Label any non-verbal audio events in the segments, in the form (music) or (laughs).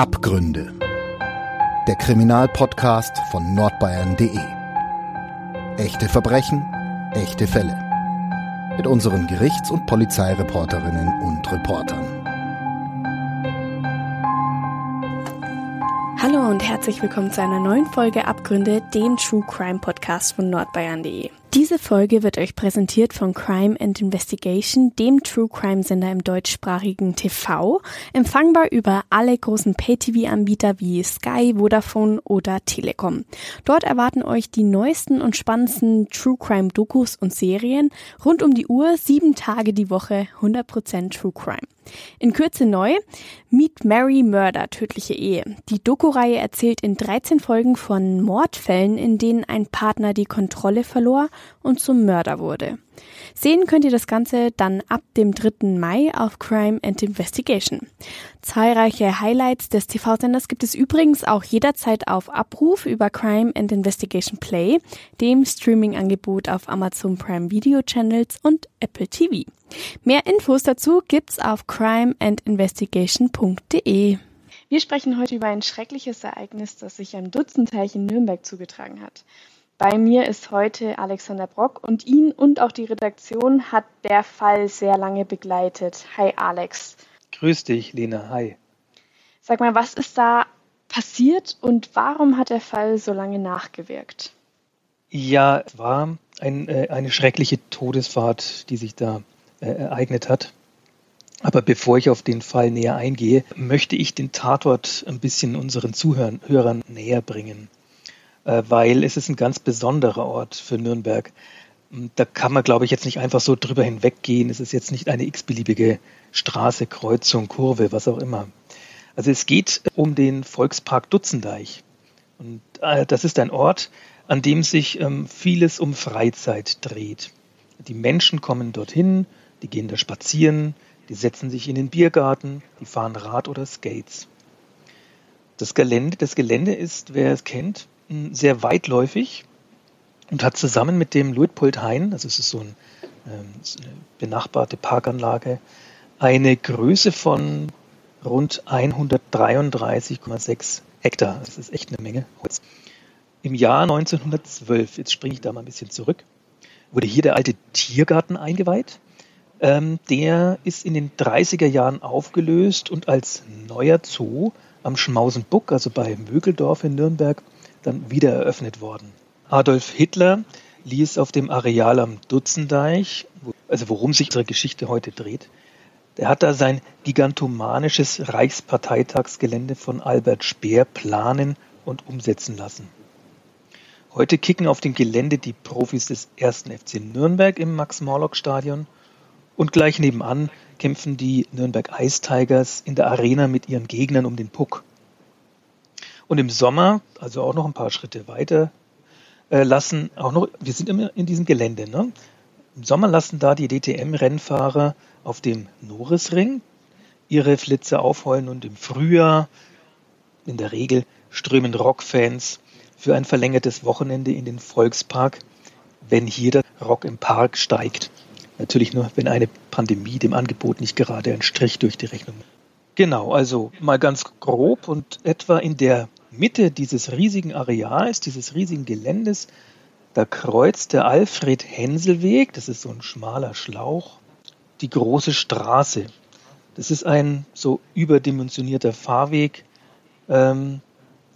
Abgründe. Der Kriminalpodcast von nordbayern.de. Echte Verbrechen, echte Fälle. Mit unseren Gerichts- und Polizeireporterinnen und Reportern. Hallo und herzlich willkommen zu einer neuen Folge Abgründe, dem True Crime Podcast von nordbayern.de. Diese Folge wird euch präsentiert von Crime and Investigation, dem True Crime Sender im deutschsprachigen TV, empfangbar über alle großen Pay-TV-Anbieter wie Sky, Vodafone oder Telekom. Dort erwarten euch die neuesten und spannendsten True Crime Dokus und Serien rund um die Uhr, sieben Tage die Woche, 100% True Crime. In Kürze neu, Meet Mary Murder, tödliche Ehe. Die Doku-Reihe erzählt in 13 Folgen von Mordfällen, in denen ein Partner die Kontrolle verlor und zum Mörder wurde. Sehen könnt ihr das Ganze dann ab dem 3. Mai auf Crime and Investigation. Zahlreiche Highlights des TV-Senders gibt es übrigens auch jederzeit auf Abruf über Crime and Investigation Play, dem Streaming-Angebot auf Amazon Prime Video Channels und Apple TV. Mehr Infos dazu gibt's auf crimeandinvestigation.de. Wir sprechen heute über ein schreckliches Ereignis, das sich am Dutzenteich in Nürnberg zugetragen hat. Bei mir ist heute Alexander Brock und ihn und auch die Redaktion hat der Fall sehr lange begleitet. Hi Alex. Grüß dich, Lena. Hi. Sag mal, was ist da passiert und warum hat der Fall so lange nachgewirkt? Ja, es war ein, äh, eine schreckliche Todesfahrt, die sich da äh, ereignet hat. Aber bevor ich auf den Fall näher eingehe, möchte ich den Tatort ein bisschen unseren Zuhörern näher bringen. Äh, weil es ist ein ganz besonderer Ort für Nürnberg. Da kann man, glaube ich, jetzt nicht einfach so drüber hinweggehen. Es ist jetzt nicht eine x-beliebige Straße, Kreuzung, Kurve, was auch immer. Also es geht um den Volkspark Dutzendeich. Und äh, das ist ein Ort, an dem sich ähm, vieles um Freizeit dreht. Die Menschen kommen dorthin, die gehen da spazieren, die setzen sich in den Biergarten, die fahren Rad oder Skates. Das Gelände, das Gelände ist, wer es kennt, sehr weitläufig und hat zusammen mit dem Luitpoldhain, also es ist so ein, ähm, eine benachbarte Parkanlage, eine Größe von rund 133,6 Hektar. Das ist echt eine Menge Holz. Im Jahr 1912, jetzt springe ich da mal ein bisschen zurück, wurde hier der alte Tiergarten eingeweiht. Ähm, der ist in den 30er Jahren aufgelöst und als neuer Zoo am Schmausenbuck, also bei Mögeldorf in Nürnberg, dann wieder eröffnet worden. Adolf Hitler ließ auf dem Areal am Dutzendeich, also worum sich unsere Geschichte heute dreht, der hat da sein gigantomanisches Reichsparteitagsgelände von Albert Speer planen und umsetzen lassen. Heute kicken auf dem Gelände die Profis des 1. FC Nürnberg im Max-Morlock-Stadion und gleich nebenan kämpfen die Nürnberg Ice Tigers in der Arena mit ihren Gegnern um den Puck. Und im Sommer, also auch noch ein paar Schritte weiter, äh, lassen auch noch, wir sind immer in diesem Gelände, ne? Im Sommer lassen da die DTM-Rennfahrer auf dem Norrisring ihre Flitze aufheulen und im Frühjahr, in der Regel, strömen Rockfans für ein verlängertes Wochenende in den Volkspark, wenn hier der Rock im Park steigt. Natürlich nur, wenn eine Pandemie dem Angebot nicht gerade einen Strich durch die Rechnung macht. Genau, also mal ganz grob und etwa in der Mitte dieses riesigen Areals, dieses riesigen Geländes, da kreuzt der Alfred-Hensel-Weg, das ist so ein schmaler Schlauch, die große Straße. Das ist ein so überdimensionierter Fahrweg ähm,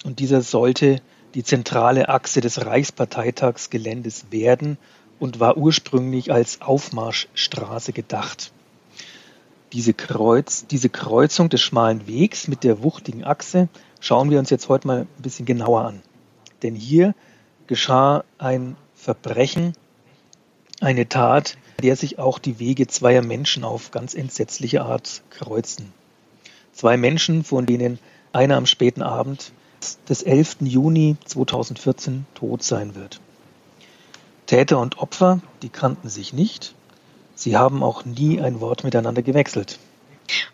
und dieser sollte die zentrale Achse des Reichsparteitagsgeländes werden und war ursprünglich als Aufmarschstraße gedacht. Diese, Kreuz, diese Kreuzung des schmalen Wegs mit der wuchtigen Achse schauen wir uns jetzt heute mal ein bisschen genauer an. Denn hier geschah ein Verbrechen, eine Tat, der sich auch die Wege zweier Menschen auf ganz entsetzliche Art kreuzten. Zwei Menschen, von denen einer am späten Abend des 11. Juni 2014 tot sein wird. Täter und Opfer, die kannten sich nicht. Sie haben auch nie ein Wort miteinander gewechselt.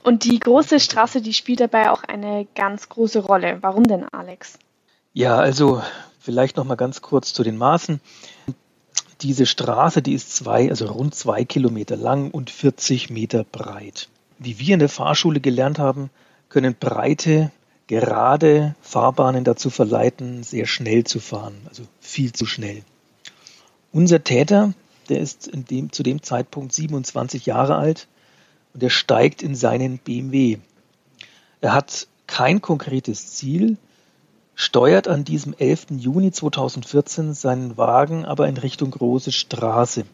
Und die große Straße, die spielt dabei auch eine ganz große Rolle. Warum denn, Alex? Ja, also vielleicht noch mal ganz kurz zu den Maßen. Diese Straße, die ist zwei, also rund zwei Kilometer lang und 40 Meter breit. Wie wir in der Fahrschule gelernt haben, können breite gerade Fahrbahnen dazu verleiten, sehr schnell zu fahren, also viel zu schnell. Unser Täter, der ist dem, zu dem Zeitpunkt 27 Jahre alt und er steigt in seinen BMW. Er hat kein konkretes Ziel, steuert an diesem 11. Juni 2014 seinen Wagen aber in Richtung Große Straße,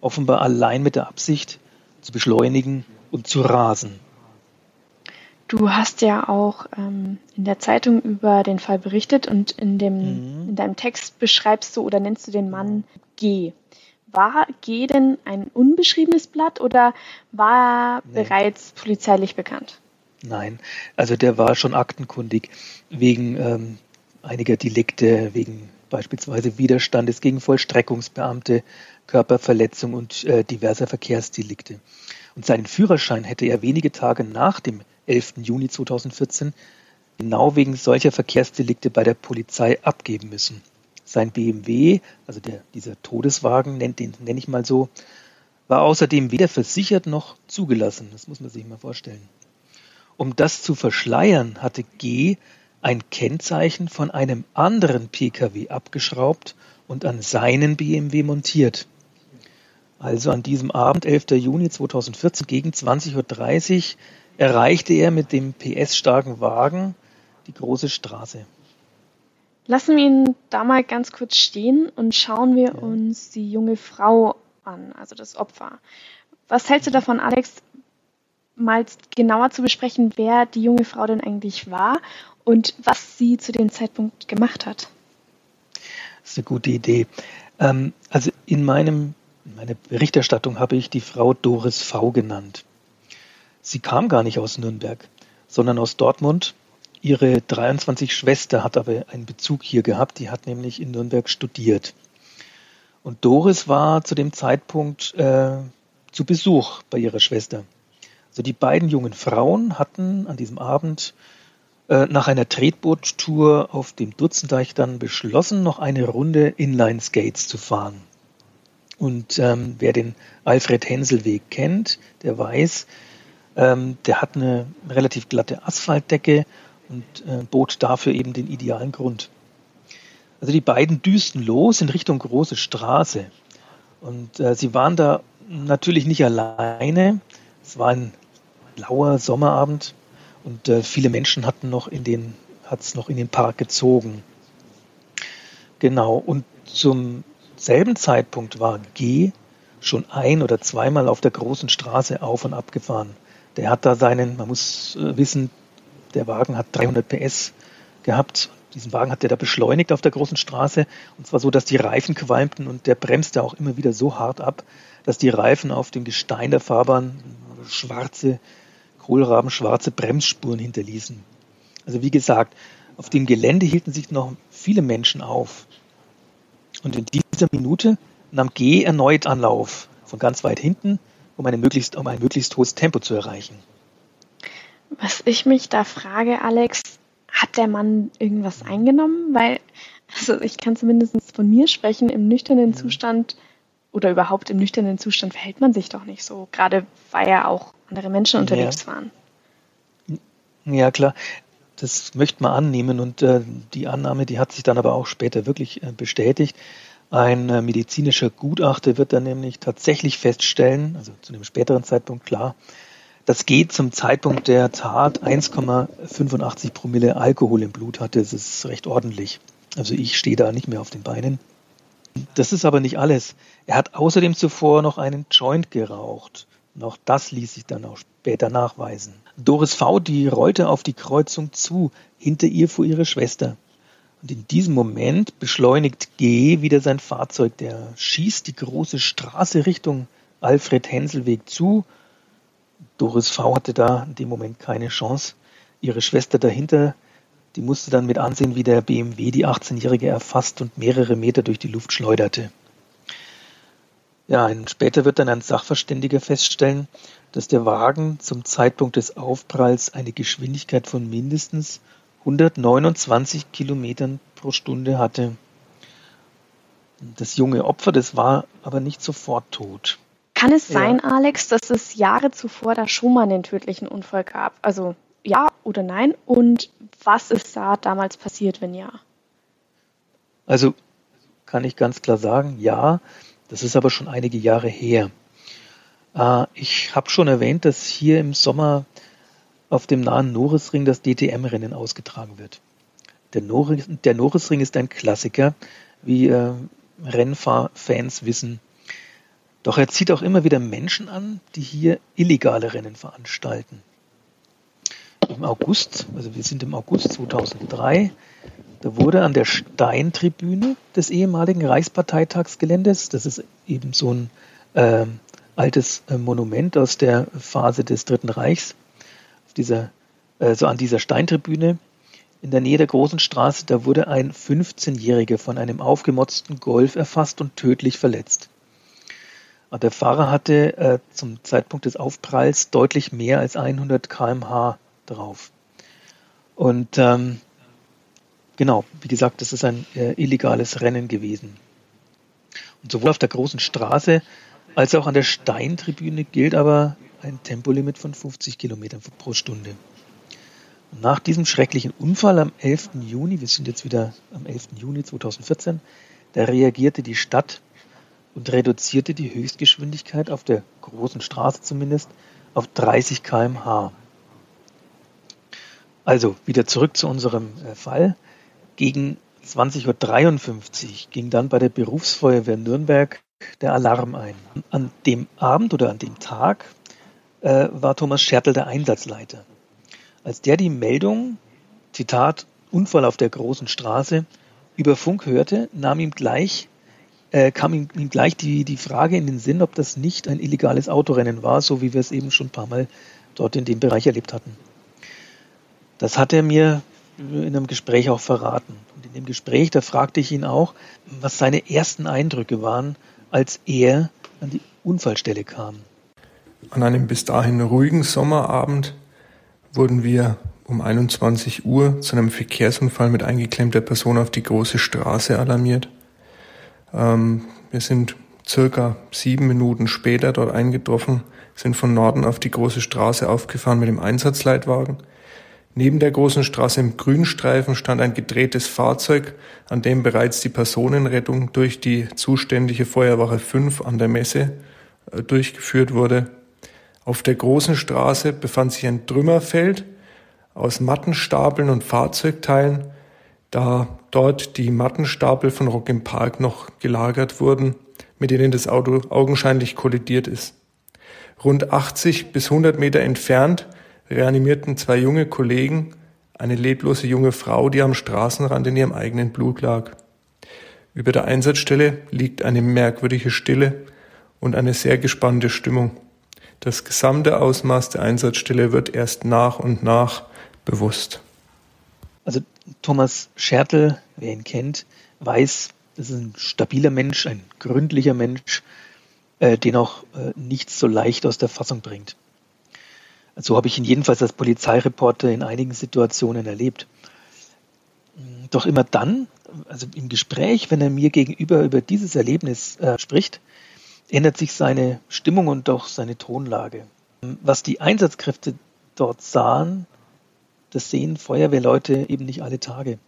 offenbar allein mit der Absicht zu beschleunigen und zu rasen. Du hast ja auch ähm, in der Zeitung über den Fall berichtet und in, dem, mhm. in deinem Text beschreibst du oder nennst du den Mann G. War G denn ein unbeschriebenes Blatt oder war er nee. bereits polizeilich bekannt? Nein, also der war schon aktenkundig wegen ähm, einiger Delikte, wegen beispielsweise Widerstandes gegen Vollstreckungsbeamte, Körperverletzung und äh, diverser Verkehrsdelikte. Und seinen Führerschein hätte er wenige Tage nach dem 11. Juni 2014 genau wegen solcher Verkehrsdelikte bei der Polizei abgeben müssen. Sein BMW, also der, dieser Todeswagen, nennt den nenne ich mal so, war außerdem weder versichert noch zugelassen. Das muss man sich mal vorstellen. Um das zu verschleiern, hatte G ein Kennzeichen von einem anderen Pkw abgeschraubt und an seinen BMW montiert. Also an diesem Abend, 11. Juni 2014 gegen 20.30 Uhr, erreichte er mit dem PS-starken Wagen die große Straße. Lassen wir ihn da mal ganz kurz stehen und schauen wir ja. uns die junge Frau an, also das Opfer. Was hältst du davon, Alex, mal genauer zu besprechen, wer die junge Frau denn eigentlich war und was sie zu dem Zeitpunkt gemacht hat? Das ist eine gute Idee. Ähm, also in meinem in meiner Berichterstattung habe ich die Frau Doris V genannt. Sie kam gar nicht aus Nürnberg, sondern aus Dortmund. Ihre 23 Schwester hat aber einen Bezug hier gehabt, die hat nämlich in Nürnberg studiert. Und Doris war zu dem Zeitpunkt äh, zu Besuch bei ihrer Schwester. Also die beiden jungen Frauen hatten an diesem Abend äh, nach einer Tretboottour auf dem Dutzendeich dann beschlossen, noch eine Runde Inline Skates zu fahren. Und ähm, wer den Alfred Henselweg kennt, der weiß, ähm, der hat eine relativ glatte Asphaltdecke und äh, bot dafür eben den idealen Grund. Also die beiden düsten los in Richtung Große Straße. Und äh, sie waren da natürlich nicht alleine. Es war ein lauer Sommerabend und äh, viele Menschen hatten noch in den, hat es noch in den Park gezogen. Genau. Und zum selben Zeitpunkt war G schon ein oder zweimal auf der großen Straße auf und ab gefahren. Der hat da seinen, man muss äh, wissen, der Wagen hat 300 PS gehabt. Diesen Wagen hat er da beschleunigt auf der großen Straße. Und zwar so, dass die Reifen qualmten und der bremste auch immer wieder so hart ab, dass die Reifen auf dem Gestein der Fahrbahn schwarze, kohlrabenschwarze Bremsspuren hinterließen. Also wie gesagt, auf dem Gelände hielten sich noch viele Menschen auf. Und in dieser Minute nahm G erneut Anlauf von ganz weit hinten um, eine möglichst, um ein möglichst hohes Tempo zu erreichen. Was ich mich da frage, Alex, hat der Mann irgendwas eingenommen? Weil, also ich kann zumindest von mir sprechen, im nüchternen Zustand oder überhaupt im nüchternen Zustand verhält man sich doch nicht so, gerade weil ja auch andere Menschen unterwegs ja. waren. Ja, klar. Das möchte man annehmen und äh, die Annahme, die hat sich dann aber auch später wirklich äh, bestätigt. Ein äh, medizinischer Gutachter wird dann nämlich tatsächlich feststellen, also zu einem späteren Zeitpunkt klar, dass G zum Zeitpunkt der Tat 1,85 Promille Alkohol im Blut hatte. Das ist recht ordentlich. Also ich stehe da nicht mehr auf den Beinen. Das ist aber nicht alles. Er hat außerdem zuvor noch einen Joint geraucht. Noch das ließ sich dann auch später nachweisen. Doris V., die rollte auf die Kreuzung zu. Hinter ihr fuhr ihre Schwester. Und in diesem Moment beschleunigt G wieder sein Fahrzeug. Der schießt die große Straße Richtung Alfred-Hensel-Weg zu. Doris V. hatte da in dem Moment keine Chance. Ihre Schwester dahinter, die musste dann mit ansehen, wie der BMW die 18-Jährige erfasst und mehrere Meter durch die Luft schleuderte. Ja, später wird dann ein Sachverständiger feststellen, dass der Wagen zum Zeitpunkt des Aufpralls eine Geschwindigkeit von mindestens 129 Kilometern pro Stunde hatte. Das junge Opfer, das war aber nicht sofort tot. Kann es sein, ja. Alex, dass es Jahre zuvor da schon mal einen tödlichen Unfall gab? Also ja oder nein? Und was ist da damals passiert, wenn ja? Also kann ich ganz klar sagen, ja. Das ist aber schon einige Jahre her. Äh, ich habe schon erwähnt, dass hier im Sommer auf dem nahen Norisring das DTM-Rennen ausgetragen wird. Der, Noris, der Norisring ist ein Klassiker, wie äh, Rennfahrfans wissen. Doch er zieht auch immer wieder Menschen an, die hier illegale Rennen veranstalten. Im August, also wir sind im August 2003, da wurde an der Steintribüne des ehemaligen Reichsparteitagsgeländes, das ist eben so ein äh, altes Monument aus der Phase des Dritten Reichs, auf dieser, äh, so an dieser Steintribüne in der Nähe der großen Straße, da wurde ein 15-Jähriger von einem aufgemotzten Golf erfasst und tödlich verletzt. Und der Fahrer hatte äh, zum Zeitpunkt des Aufpralls deutlich mehr als 100 km/h drauf. Und ähm, genau, wie gesagt, das ist ein äh, illegales Rennen gewesen. Und sowohl auf der großen Straße als auch an der Steintribüne gilt aber ein Tempolimit von 50 Kilometern pro Stunde. Und nach diesem schrecklichen Unfall am 11. Juni, wir sind jetzt wieder am 11. Juni 2014, da reagierte die Stadt und reduzierte die Höchstgeschwindigkeit auf der großen Straße zumindest auf 30 km/h. Also wieder zurück zu unserem äh, Fall. Gegen 20.53 Uhr ging dann bei der Berufsfeuerwehr Nürnberg der Alarm ein. An dem Abend oder an dem Tag äh, war Thomas Schertl der Einsatzleiter. Als der die Meldung, Zitat, Unfall auf der großen Straße, über Funk hörte, nahm ihm gleich, äh, kam ihm, ihm gleich die, die Frage in den Sinn, ob das nicht ein illegales Autorennen war, so wie wir es eben schon ein paar Mal dort in dem Bereich erlebt hatten. Das hat er mir in einem Gespräch auch verraten. Und in dem Gespräch, da fragte ich ihn auch, was seine ersten Eindrücke waren, als er an die Unfallstelle kam. An einem bis dahin ruhigen Sommerabend wurden wir um 21 Uhr zu einem Verkehrsunfall mit eingeklemmter Person auf die große Straße alarmiert. Ähm, wir sind circa sieben Minuten später dort eingetroffen, sind von Norden auf die große Straße aufgefahren mit dem Einsatzleitwagen. Neben der großen Straße im Grünstreifen stand ein gedrehtes Fahrzeug, an dem bereits die Personenrettung durch die zuständige Feuerwache 5 an der Messe äh, durchgeführt wurde. Auf der großen Straße befand sich ein Trümmerfeld aus Mattenstapeln und Fahrzeugteilen, da dort die Mattenstapel von Rock im Park noch gelagert wurden, mit denen das Auto augenscheinlich kollidiert ist. Rund 80 bis 100 Meter entfernt reanimierten zwei junge Kollegen eine leblose junge Frau, die am Straßenrand in ihrem eigenen Blut lag. Über der Einsatzstelle liegt eine merkwürdige Stille und eine sehr gespannte Stimmung. Das gesamte Ausmaß der Einsatzstelle wird erst nach und nach bewusst. Also Thomas Schertl, wer ihn kennt, weiß, das ist ein stabiler Mensch, ein gründlicher Mensch, äh, den auch äh, nichts so leicht aus der Fassung bringt. So habe ich ihn jedenfalls als Polizeireporter in einigen Situationen erlebt. Doch immer dann, also im Gespräch, wenn er mir gegenüber über dieses Erlebnis äh, spricht, ändert sich seine Stimmung und auch seine Tonlage. Was die Einsatzkräfte dort sahen, das sehen Feuerwehrleute eben nicht alle Tage.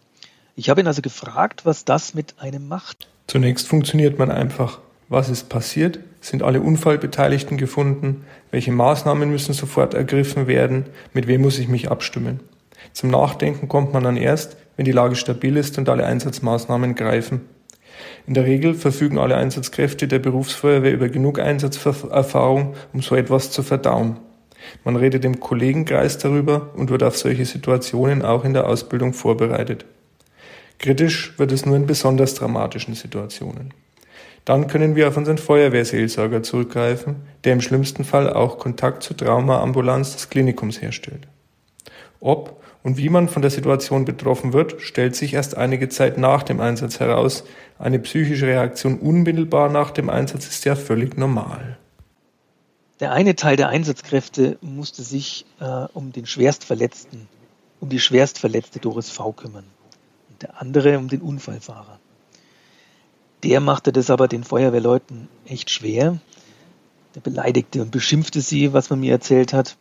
Ich habe ihn also gefragt, was das mit einem macht. Zunächst funktioniert man einfach. Was ist passiert? Sind alle Unfallbeteiligten gefunden? Welche Maßnahmen müssen sofort ergriffen werden? Mit wem muss ich mich abstimmen? Zum Nachdenken kommt man dann erst, wenn die Lage stabil ist und alle Einsatzmaßnahmen greifen. In der Regel verfügen alle Einsatzkräfte der Berufsfeuerwehr über genug Einsatzerfahrung, um so etwas zu verdauen. Man redet im Kollegenkreis darüber und wird auf solche Situationen auch in der Ausbildung vorbereitet. Kritisch wird es nur in besonders dramatischen Situationen. Dann können wir auf unseren Feuerwehrseelsorger zurückgreifen, der im schlimmsten Fall auch Kontakt zur Traumaambulanz des Klinikums herstellt. Ob und wie man von der Situation betroffen wird, stellt sich erst einige Zeit nach dem Einsatz heraus. Eine psychische Reaktion unmittelbar nach dem Einsatz ist ja völlig normal. Der eine Teil der Einsatzkräfte musste sich äh, um den Schwerstverletzten, um die schwerstverletzte Doris V kümmern und der andere um den Unfallfahrer. Der machte das aber den Feuerwehrleuten echt schwer. Der beleidigte und beschimpfte sie, was man mir erzählt hat.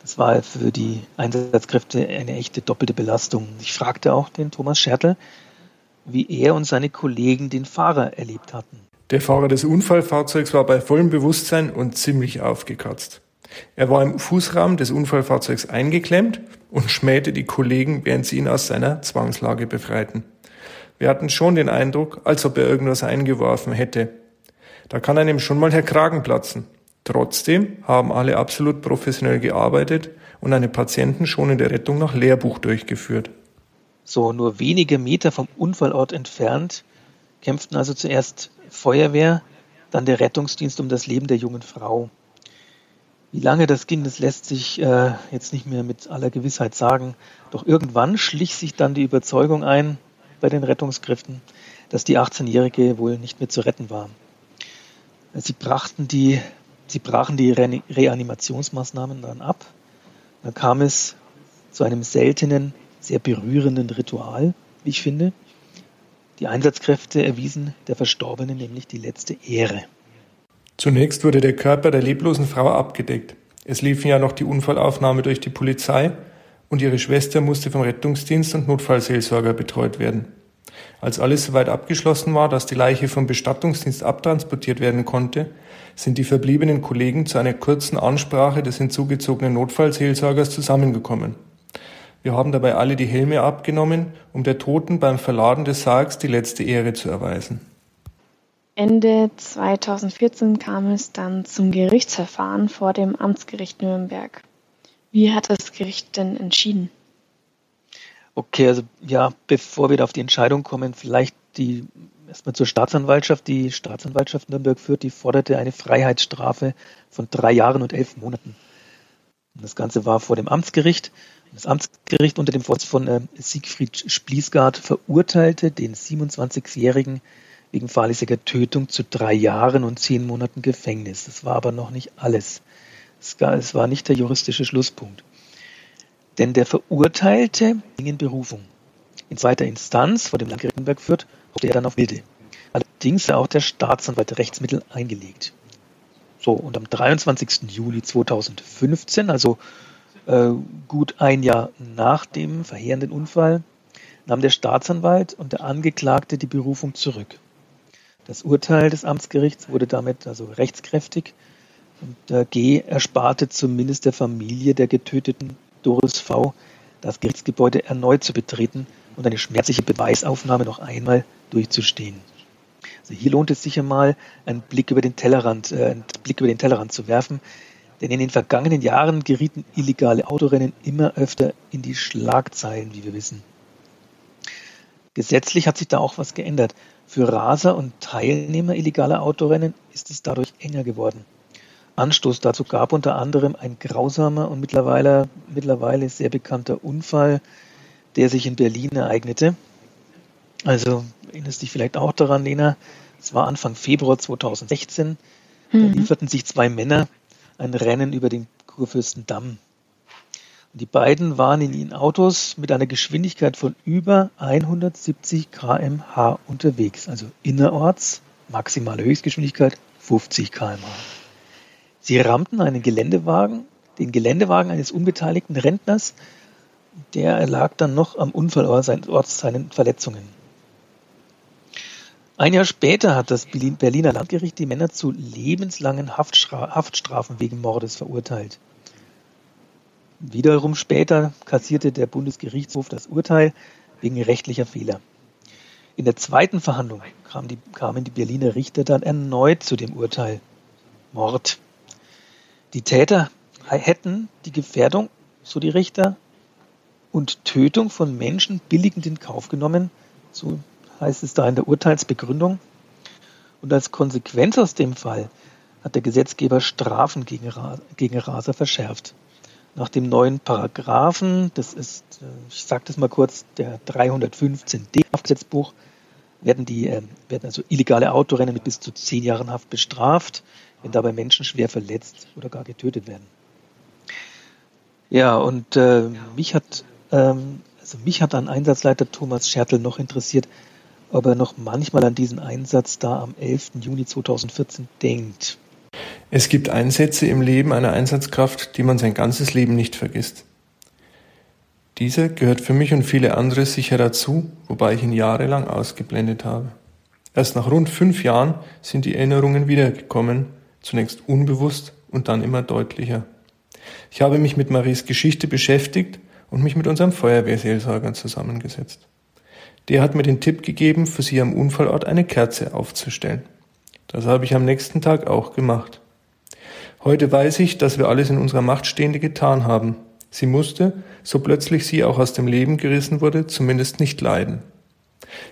Das war für die Einsatzkräfte eine echte doppelte Belastung. Ich fragte auch den Thomas Schertl, wie er und seine Kollegen den Fahrer erlebt hatten. Der Fahrer des Unfallfahrzeugs war bei vollem Bewusstsein und ziemlich aufgekratzt. Er war im Fußraum des Unfallfahrzeugs eingeklemmt und schmähte die Kollegen, während sie ihn aus seiner Zwangslage befreiten. Wir hatten schon den Eindruck, als ob er irgendwas eingeworfen hätte. Da kann einem schon mal der Kragen platzen. Trotzdem haben alle absolut professionell gearbeitet und eine patientenschonende Rettung nach Lehrbuch durchgeführt. So nur wenige Meter vom Unfallort entfernt kämpften also zuerst Feuerwehr, dann der Rettungsdienst um das Leben der jungen Frau. Wie lange das ging, das lässt sich äh, jetzt nicht mehr mit aller Gewissheit sagen. Doch irgendwann schlich sich dann die Überzeugung ein bei den Rettungskräften, dass die 18-Jährige wohl nicht mehr zu retten war. Sie brachten die, sie brachen die Re Reanimationsmaßnahmen dann ab. Dann kam es zu einem seltenen, sehr berührenden Ritual, wie ich finde. Die Einsatzkräfte erwiesen der Verstorbenen nämlich die letzte Ehre. Zunächst wurde der Körper der leblosen Frau abgedeckt. Es liefen ja noch die Unfallaufnahme durch die Polizei und ihre Schwester musste vom Rettungsdienst und Notfallseelsorger betreut werden. Als alles soweit abgeschlossen war, dass die Leiche vom Bestattungsdienst abtransportiert werden konnte, sind die verbliebenen Kollegen zu einer kurzen Ansprache des hinzugezogenen Notfallseelsorgers zusammengekommen. Wir haben dabei alle die Helme abgenommen, um der Toten beim Verladen des Sargs die letzte Ehre zu erweisen. Ende 2014 kam es dann zum Gerichtsverfahren vor dem Amtsgericht Nürnberg. Wie hat das Gericht denn entschieden? Okay, also ja, bevor wir da auf die Entscheidung kommen, vielleicht die erstmal zur Staatsanwaltschaft. Die Staatsanwaltschaft Nürnberg führt, die forderte eine Freiheitsstrafe von drei Jahren und elf Monaten. Das Ganze war vor dem Amtsgericht. Das Amtsgericht unter dem Vorsitz von äh, Siegfried Spliesgard verurteilte den 27-jährigen wegen fahrlässiger Tötung zu drei Jahren und zehn Monaten Gefängnis. Das war aber noch nicht alles. Es war nicht der juristische Schlusspunkt. Denn der Verurteilte ging in Berufung. In zweiter Instanz vor dem Landgericht Nürnberg führt, hoffte er dann auf Milde. Allerdings hat auch der Staatsanwalt Rechtsmittel eingelegt. So, und am 23. Juli 2015, also äh, gut ein Jahr nach dem verheerenden Unfall, nahm der Staatsanwalt und der Angeklagte die Berufung zurück. Das Urteil des Amtsgerichts wurde damit also rechtskräftig und der G ersparte zumindest der Familie der getöteten Doris V. das Gerichtsgebäude erneut zu betreten und eine schmerzliche Beweisaufnahme noch einmal durchzustehen. Also hier lohnt es sich einmal, einen Blick über den Tellerrand, äh, einen Blick über den Tellerrand zu werfen, denn in den vergangenen Jahren gerieten illegale Autorennen immer öfter in die Schlagzeilen, wie wir wissen. Gesetzlich hat sich da auch was geändert. Für Raser und Teilnehmer illegaler Autorennen ist es dadurch enger geworden. Anstoß dazu gab unter anderem ein grausamer und mittlerweile, mittlerweile sehr bekannter Unfall, der sich in Berlin ereignete. Also erinnerst dich vielleicht auch daran, Lena. Es war Anfang Februar 2016. Da mhm. lieferten sich zwei Männer ein Rennen über den Kurfürstendamm. Die beiden waren in ihren Autos mit einer Geschwindigkeit von über 170 km/h unterwegs, also innerorts, maximale Höchstgeschwindigkeit 50 km/h. Sie rammten einen Geländewagen, den Geländewagen eines unbeteiligten Rentners, der erlag dann noch am Unfallort seinen Verletzungen. Ein Jahr später hat das Berliner Landgericht die Männer zu lebenslangen Haftstrafen wegen Mordes verurteilt. Wiederum später kassierte der Bundesgerichtshof das Urteil wegen rechtlicher Fehler. In der zweiten Verhandlung kamen die, kamen die Berliner Richter dann erneut zu dem Urteil Mord. Die Täter hätten die Gefährdung, so die Richter, und Tötung von Menschen billigend in Kauf genommen, so heißt es da in der Urteilsbegründung. Und als Konsequenz aus dem Fall hat der Gesetzgeber Strafen gegen, Raser verschärft nach dem neuen Paragraphen, das ist, äh, ich sage das mal kurz, der 315d Haftgesetzbuch, werden die äh, werden also illegale Autorennen mit bis zu zehn Jahren Haft bestraft, wenn dabei Menschen schwer verletzt oder gar getötet werden. Ja, und äh, mich hat ähm, also mich hat an Einsatzleiter Thomas Schertl noch interessiert, ob er noch manchmal an diesen Einsatz da am 11. Juni 2014 denkt. Es gibt Einsätze im Leben einer Einsatzkraft, die man sein ganzes Leben nicht vergisst. Dieser gehört für mich und viele andere sicher dazu, wobei ich ihn jahrelang ausgeblendet habe. Erst nach rund fünf Jahren sind die Erinnerungen wiedergekommen, zunächst unbewusst und dann immer deutlicher. Ich habe mich mit Maries Geschichte beschäftigt und mich mit unserem Feuerwehrseelsorger zusammengesetzt. Der hat mir den Tipp gegeben, für sie am Unfallort eine Kerze aufzustellen. Das habe ich am nächsten Tag auch gemacht. Heute weiß ich, dass wir alles in unserer Macht Stehende getan haben. Sie musste, so plötzlich sie auch aus dem Leben gerissen wurde, zumindest nicht leiden.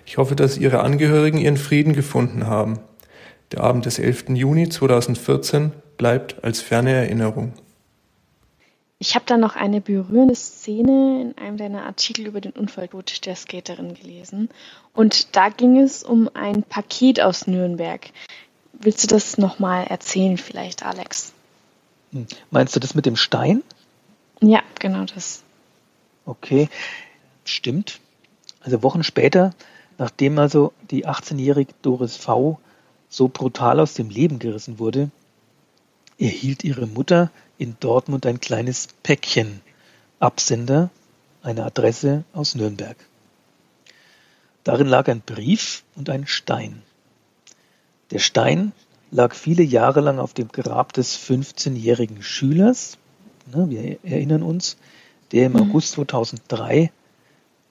Ich hoffe, dass Ihre Angehörigen ihren Frieden gefunden haben. Der Abend des 11. Juni 2014 bleibt als ferne Erinnerung. Ich habe da noch eine berührende Szene in einem deiner Artikel über den Unfalltod der Skaterin gelesen. Und da ging es um ein Paket aus Nürnberg. Willst du das nochmal erzählen, vielleicht, Alex? Hm. Meinst du das mit dem Stein? Ja, genau das. Okay, stimmt. Also Wochen später, nachdem also die 18-jährige Doris V so brutal aus dem Leben gerissen wurde, erhielt ihre Mutter in Dortmund ein kleines Päckchen Absender, eine Adresse aus Nürnberg. Darin lag ein Brief und ein Stein. Der Stein lag viele Jahre lang auf dem Grab des 15-jährigen Schülers, ne, wir erinnern uns, der im mhm. August 2003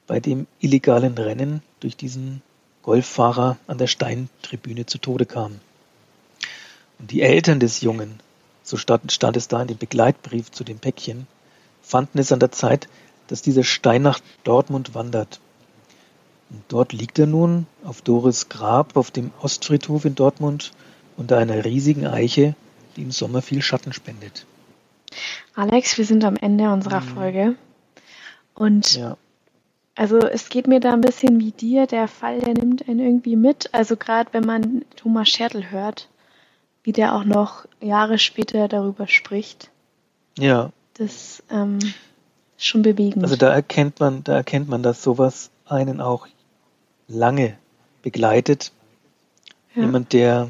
bei dem illegalen Rennen durch diesen Golffahrer an der Steintribüne zu Tode kam. Und die Eltern des Jungen, so stand, stand es da in dem Begleitbrief zu dem Päckchen, fanden es an der Zeit, dass dieser Stein nach Dortmund wandert. Und dort liegt er nun auf Doris Grab auf dem Ostfriedhof in Dortmund unter einer riesigen Eiche, die im Sommer viel Schatten spendet. Alex, wir sind am Ende unserer mhm. Folge. Und ja. also es geht mir da ein bisschen wie dir, der Fall, der nimmt einen irgendwie mit. Also gerade wenn man Thomas Schertl hört, wie der auch noch Jahre später darüber spricht. Ja. Das ähm, ist schon bewegend. Also da erkennt man, da erkennt man, dass sowas einen auch lange begleitet. Ja. Jemand, der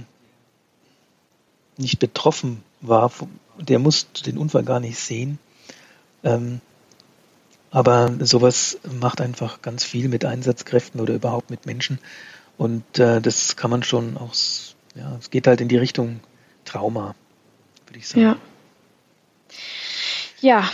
nicht betroffen war, der muss den Unfall gar nicht sehen. Ähm, aber sowas macht einfach ganz viel mit Einsatzkräften oder überhaupt mit Menschen. Und äh, das kann man schon auch, ja, es geht halt in die Richtung Trauma, würde ich sagen. Ja. Ja,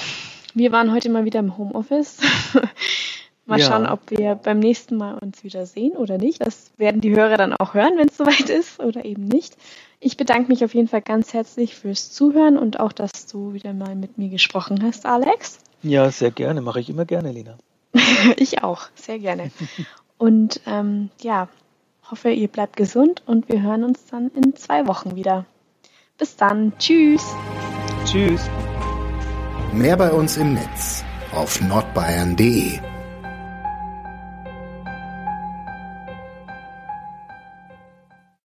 wir waren heute mal wieder im Homeoffice. (laughs) mal ja. schauen, ob wir beim nächsten Mal uns wieder sehen oder nicht. Das werden die Hörer dann auch hören, wenn es soweit ist oder eben nicht. Ich bedanke mich auf jeden Fall ganz herzlich fürs Zuhören und auch, dass du wieder mal mit mir gesprochen hast, Alex. Ja, sehr gerne. Mache ich immer gerne, Lena. (laughs) ich auch, sehr gerne. (laughs) Und ähm, ja, hoffe, ihr bleibt gesund und wir hören uns dann in zwei Wochen wieder. Bis dann. Tschüss. Tschüss. Mehr bei uns im Netz auf nordbayern.de